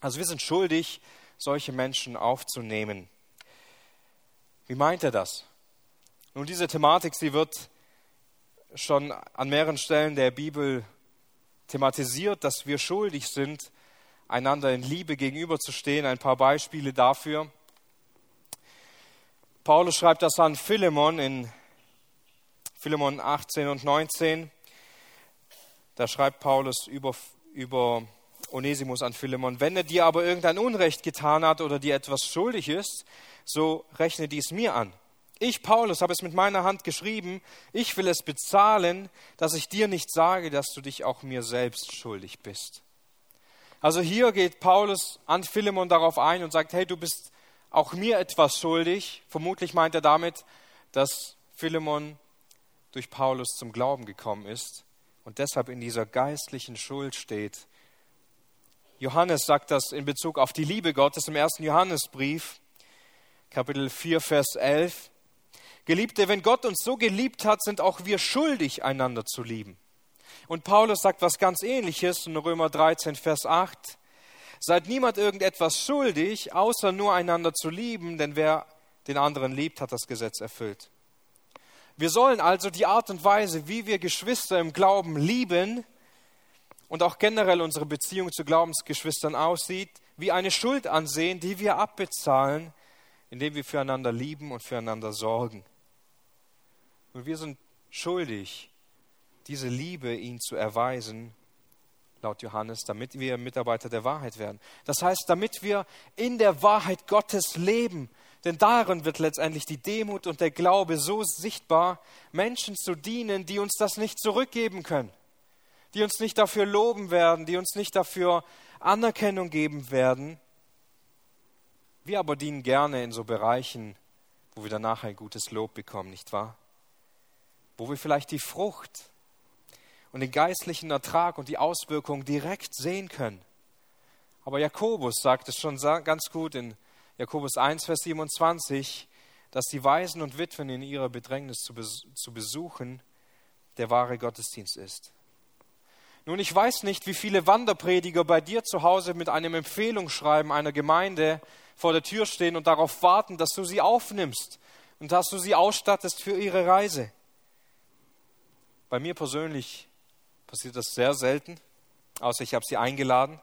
Also wir sind schuldig, solche Menschen aufzunehmen. Wie meint er das? Nun, diese Thematik, sie wird schon an mehreren Stellen der Bibel thematisiert, dass wir schuldig sind, einander in Liebe gegenüberzustehen. Ein paar Beispiele dafür. Paulus schreibt das an Philemon in Philemon 18 und 19. Da schreibt Paulus über, über Onesimus an Philemon, wenn er dir aber irgendein Unrecht getan hat oder dir etwas schuldig ist, so rechne dies mir an. Ich, Paulus, habe es mit meiner Hand geschrieben. Ich will es bezahlen, dass ich dir nicht sage, dass du dich auch mir selbst schuldig bist. Also hier geht Paulus an Philemon darauf ein und sagt, hey, du bist auch mir etwas schuldig. Vermutlich meint er damit, dass Philemon durch Paulus zum Glauben gekommen ist und deshalb in dieser geistlichen Schuld steht. Johannes sagt das in Bezug auf die Liebe Gottes im ersten Johannesbrief. Kapitel 4, Vers 11. Geliebte, wenn Gott uns so geliebt hat, sind auch wir schuldig, einander zu lieben. Und Paulus sagt was ganz ähnliches in Römer 13, Vers 8. Seid niemand irgendetwas schuldig, außer nur einander zu lieben, denn wer den anderen liebt, hat das Gesetz erfüllt. Wir sollen also die Art und Weise, wie wir Geschwister im Glauben lieben und auch generell unsere Beziehung zu Glaubensgeschwistern aussieht, wie eine Schuld ansehen, die wir abbezahlen, indem wir füreinander lieben und füreinander sorgen. Und wir sind schuldig, diese Liebe ihnen zu erweisen, laut Johannes, damit wir Mitarbeiter der Wahrheit werden. Das heißt, damit wir in der Wahrheit Gottes leben, denn darin wird letztendlich die Demut und der Glaube so sichtbar, Menschen zu dienen, die uns das nicht zurückgeben können, die uns nicht dafür loben werden, die uns nicht dafür Anerkennung geben werden. Wir aber dienen gerne in so Bereichen, wo wir danach ein gutes Lob bekommen, nicht wahr? Wo wir vielleicht die Frucht und den geistlichen Ertrag und die Auswirkungen direkt sehen können. Aber Jakobus sagt es schon ganz gut in Jakobus 1, Vers 27, dass die Waisen und Witwen in ihrer Bedrängnis zu besuchen der wahre Gottesdienst ist. Nun, ich weiß nicht, wie viele Wanderprediger bei dir zu Hause mit einem Empfehlungsschreiben einer Gemeinde vor der Tür stehen und darauf warten, dass du sie aufnimmst und dass du sie ausstattest für ihre Reise. Bei mir persönlich passiert das sehr selten, außer ich habe sie eingeladen.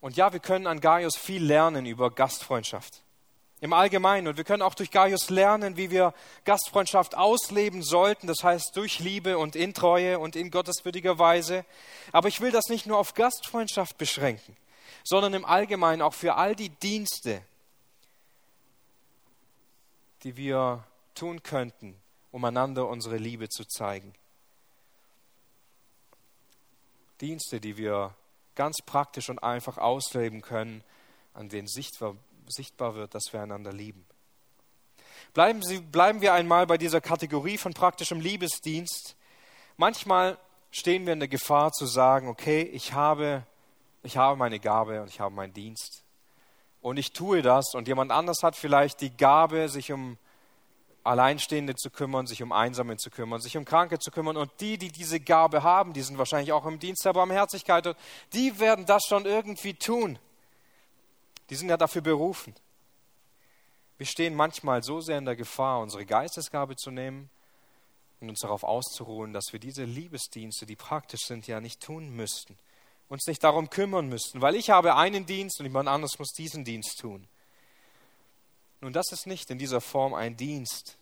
Und ja, wir können an Gaius viel lernen über Gastfreundschaft. Im Allgemeinen. Und wir können auch durch Gaius lernen, wie wir Gastfreundschaft ausleben sollten. Das heißt, durch Liebe und in Treue und in gotteswürdiger Weise. Aber ich will das nicht nur auf Gastfreundschaft beschränken, sondern im Allgemeinen auch für all die Dienste, die wir tun könnten, um einander unsere Liebe zu zeigen. Dienste, die wir ganz praktisch und einfach ausleben können, an denen sichtbar, sichtbar wird, dass wir einander lieben. Bleiben, Sie, bleiben wir einmal bei dieser Kategorie von praktischem Liebesdienst. Manchmal stehen wir in der Gefahr zu sagen, okay, ich habe, ich habe meine Gabe und ich habe meinen Dienst. Und ich tue das und jemand anders hat vielleicht die Gabe, sich um Alleinstehende zu kümmern, sich um Einsame zu kümmern, sich um Kranke zu kümmern. Und die, die diese Gabe haben, die sind wahrscheinlich auch im Dienst der Barmherzigkeit. Und die werden das schon irgendwie tun. Die sind ja dafür berufen. Wir stehen manchmal so sehr in der Gefahr, unsere Geistesgabe zu nehmen und uns darauf auszuruhen, dass wir diese Liebesdienste, die praktisch sind, ja nicht tun müssten, uns nicht darum kümmern müssten, weil ich habe einen Dienst und jemand anderes muss diesen Dienst tun. Nun, das ist nicht in dieser Form ein Dienst,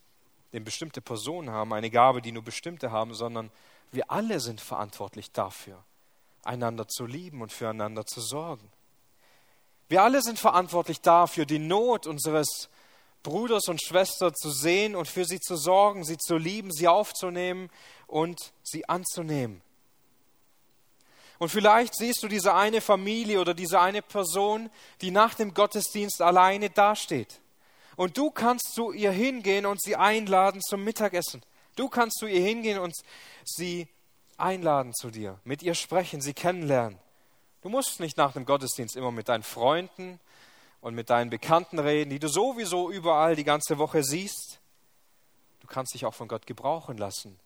den bestimmte Personen haben, eine Gabe, die nur bestimmte haben, sondern wir alle sind verantwortlich dafür, einander zu lieben und füreinander zu sorgen. Wir alle sind verantwortlich dafür, die Not unseres Bruders und Schwester zu sehen und für sie zu sorgen, sie zu lieben, sie aufzunehmen und sie anzunehmen. Und vielleicht siehst du diese eine Familie oder diese eine Person, die nach dem Gottesdienst alleine dasteht. Und du kannst zu ihr hingehen und sie einladen zum Mittagessen. Du kannst zu ihr hingehen und sie einladen zu dir, mit ihr sprechen, sie kennenlernen. Du musst nicht nach dem Gottesdienst immer mit deinen Freunden und mit deinen Bekannten reden, die du sowieso überall die ganze Woche siehst. Du kannst dich auch von Gott gebrauchen lassen.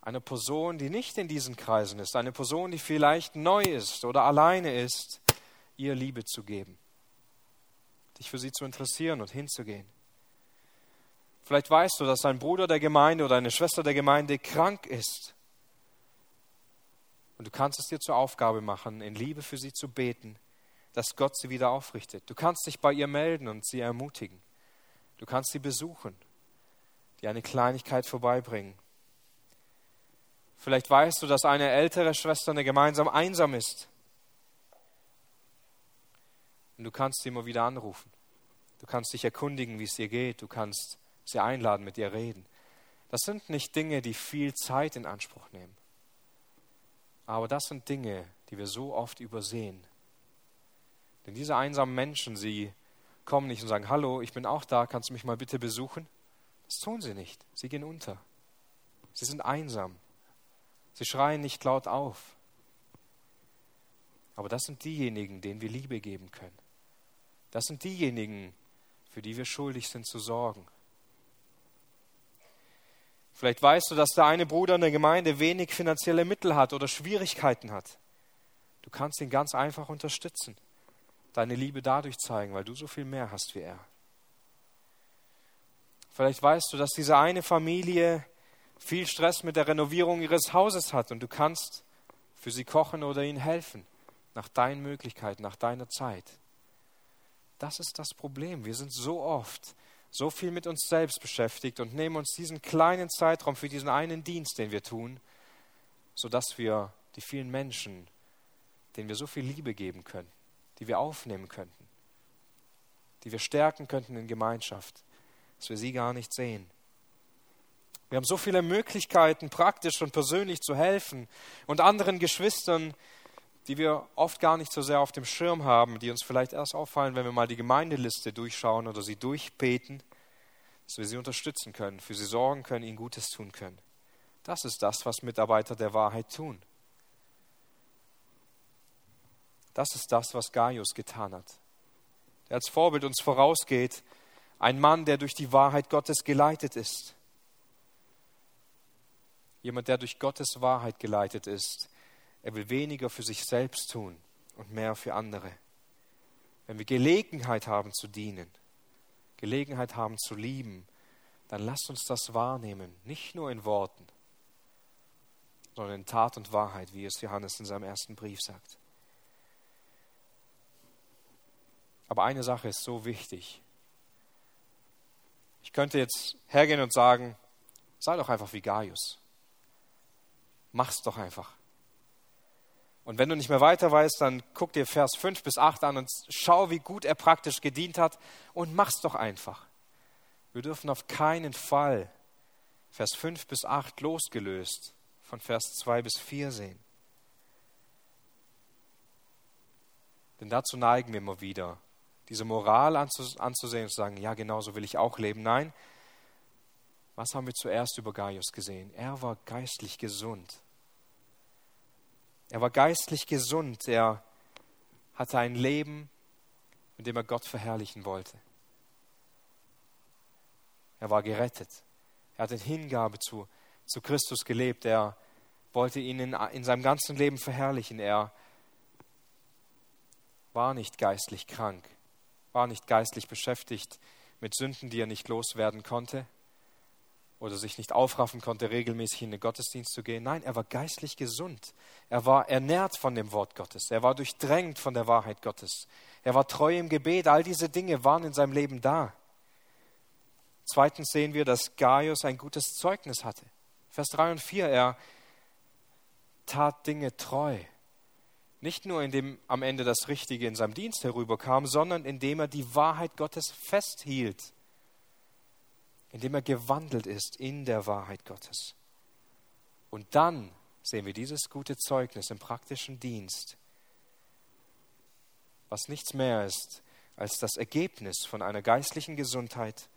Eine Person, die nicht in diesen Kreisen ist, eine Person, die vielleicht neu ist oder alleine ist, ihr Liebe zu geben dich für sie zu interessieren und hinzugehen. Vielleicht weißt du, dass ein Bruder der Gemeinde oder eine Schwester der Gemeinde krank ist. Und du kannst es dir zur Aufgabe machen, in Liebe für sie zu beten, dass Gott sie wieder aufrichtet. Du kannst dich bei ihr melden und sie ermutigen. Du kannst sie besuchen, dir eine Kleinigkeit vorbeibringen. Vielleicht weißt du, dass eine ältere Schwester eine gemeinsam einsam ist und du kannst sie immer wieder anrufen. Du kannst dich erkundigen, wie es ihr geht. Du kannst sie einladen, mit ihr reden. Das sind nicht Dinge, die viel Zeit in Anspruch nehmen. Aber das sind Dinge, die wir so oft übersehen. Denn diese einsamen Menschen, sie kommen nicht und sagen, hallo, ich bin auch da, kannst du mich mal bitte besuchen? Das tun sie nicht. Sie gehen unter. Sie sind einsam. Sie schreien nicht laut auf. Aber das sind diejenigen, denen wir Liebe geben können Das sind diejenigen, für die wir schuldig sind zu sorgen. Vielleicht weißt du, dass der eine Bruder in der Gemeinde wenig finanzielle Mittel hat oder Schwierigkeiten hat. Du kannst ihn ganz einfach unterstützen, deine Liebe dadurch zeigen, weil du so viel mehr hast wie er. Vielleicht weißt du, dass diese eine Familie viel Stress mit der Renovierung ihres Hauses hat und du kannst für sie kochen oder ihnen helfen, nach deinen Möglichkeiten, nach deiner Zeit. Das ist das Problem. Wir sind so oft so viel mit uns selbst beschäftigt und nehmen uns diesen kleinen Zeitraum für diesen einen Dienst, den wir tun, sodass wir die vielen Menschen, denen wir so viel Liebe geben können, die wir aufnehmen könnten, die wir stärken könnten in Gemeinschaft, dass wir sie gar nicht sehen. Wir haben so viele Möglichkeiten, praktisch und persönlich zu helfen und anderen Geschwistern, die wir oft gar nicht so sehr auf dem Schirm haben, die uns vielleicht erst auffallen, wenn wir mal die Gemeindeliste durchschauen oder sie durchbeten, dass wir sie unterstützen können, für sie sorgen können, ihnen Gutes tun können. Das ist das, was Mitarbeiter der Wahrheit tun. Das ist das, was Gaius getan hat. Der als Vorbild uns vorausgeht, ein Mann, der durch die Wahrheit Gottes geleitet ist. Jemand, der durch Gottes Wahrheit geleitet ist, er will weniger für sich selbst tun und mehr für andere. Wenn wir Gelegenheit haben zu dienen, Gelegenheit haben zu lieben, dann lasst uns das wahrnehmen, nicht nur in Worten, sondern in Tat und Wahrheit, wie es Johannes in seinem ersten Brief sagt. Aber eine Sache ist so wichtig. Ich könnte jetzt hergehen und sagen, sei doch einfach wie Gaius. Mach's doch einfach. Und wenn du nicht mehr weiter weißt, dann guck dir Vers 5 bis 8 an und schau, wie gut er praktisch gedient hat und mach's doch einfach. Wir dürfen auf keinen Fall Vers 5 bis 8 losgelöst von Vers 2 bis 4 sehen. Denn dazu neigen wir immer wieder, diese Moral anzusehen und zu sagen, ja, genau so will ich auch leben. Nein, was haben wir zuerst über Gaius gesehen? Er war geistlich gesund. Er war geistlich gesund. Er hatte ein Leben, in dem er Gott verherrlichen wollte. Er war gerettet. Er hat in Hingabe zu, zu Christus gelebt. Er wollte ihn in, in seinem ganzen Leben verherrlichen. Er war nicht geistlich krank, war nicht geistlich beschäftigt mit Sünden, die er nicht loswerden konnte oder sich nicht aufraffen konnte, regelmäßig in den Gottesdienst zu gehen. Nein, er war geistlich gesund. Er war ernährt von dem Wort Gottes. Er war durchdrängt von der Wahrheit Gottes. Er war treu im Gebet. All diese Dinge waren in seinem Leben da. Zweitens sehen wir, dass Gaius ein gutes Zeugnis hatte. Vers 3 und 4, er tat Dinge treu. Nicht nur indem am Ende das Richtige in seinem Dienst herüberkam, sondern indem er die Wahrheit Gottes festhielt indem er gewandelt ist in der Wahrheit Gottes. Und dann sehen wir dieses gute Zeugnis im praktischen Dienst, was nichts mehr ist als das Ergebnis von einer geistlichen Gesundheit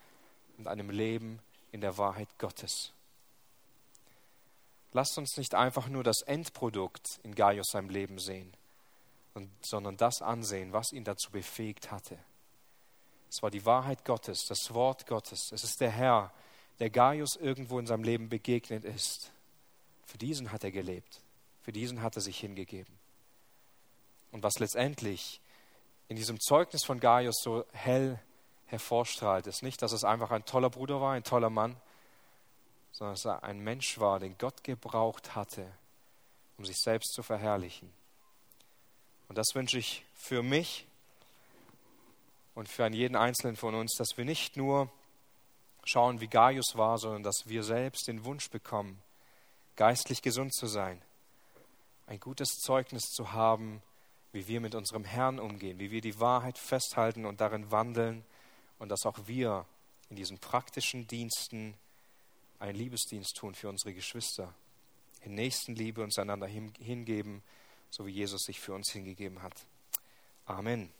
und einem Leben in der Wahrheit Gottes. Lasst uns nicht einfach nur das Endprodukt in Gaius seinem Leben sehen, sondern das ansehen, was ihn dazu befähigt hatte. Es war die Wahrheit Gottes, das Wort Gottes. Es ist der Herr, der Gaius irgendwo in seinem Leben begegnet ist. Für diesen hat er gelebt. Für diesen hat er sich hingegeben. Und was letztendlich in diesem Zeugnis von Gaius so hell hervorstrahlt, ist nicht, dass es einfach ein toller Bruder war, ein toller Mann, sondern dass er ein Mensch war, den Gott gebraucht hatte, um sich selbst zu verherrlichen. Und das wünsche ich für mich und für jeden einzelnen von uns, dass wir nicht nur schauen, wie Gaius war, sondern dass wir selbst den Wunsch bekommen, geistlich gesund zu sein, ein gutes Zeugnis zu haben, wie wir mit unserem Herrn umgehen, wie wir die Wahrheit festhalten und darin wandeln und dass auch wir in diesen praktischen Diensten einen Liebesdienst tun für unsere Geschwister, in Nächstenliebe uns einander hingeben, so wie Jesus sich für uns hingegeben hat. Amen.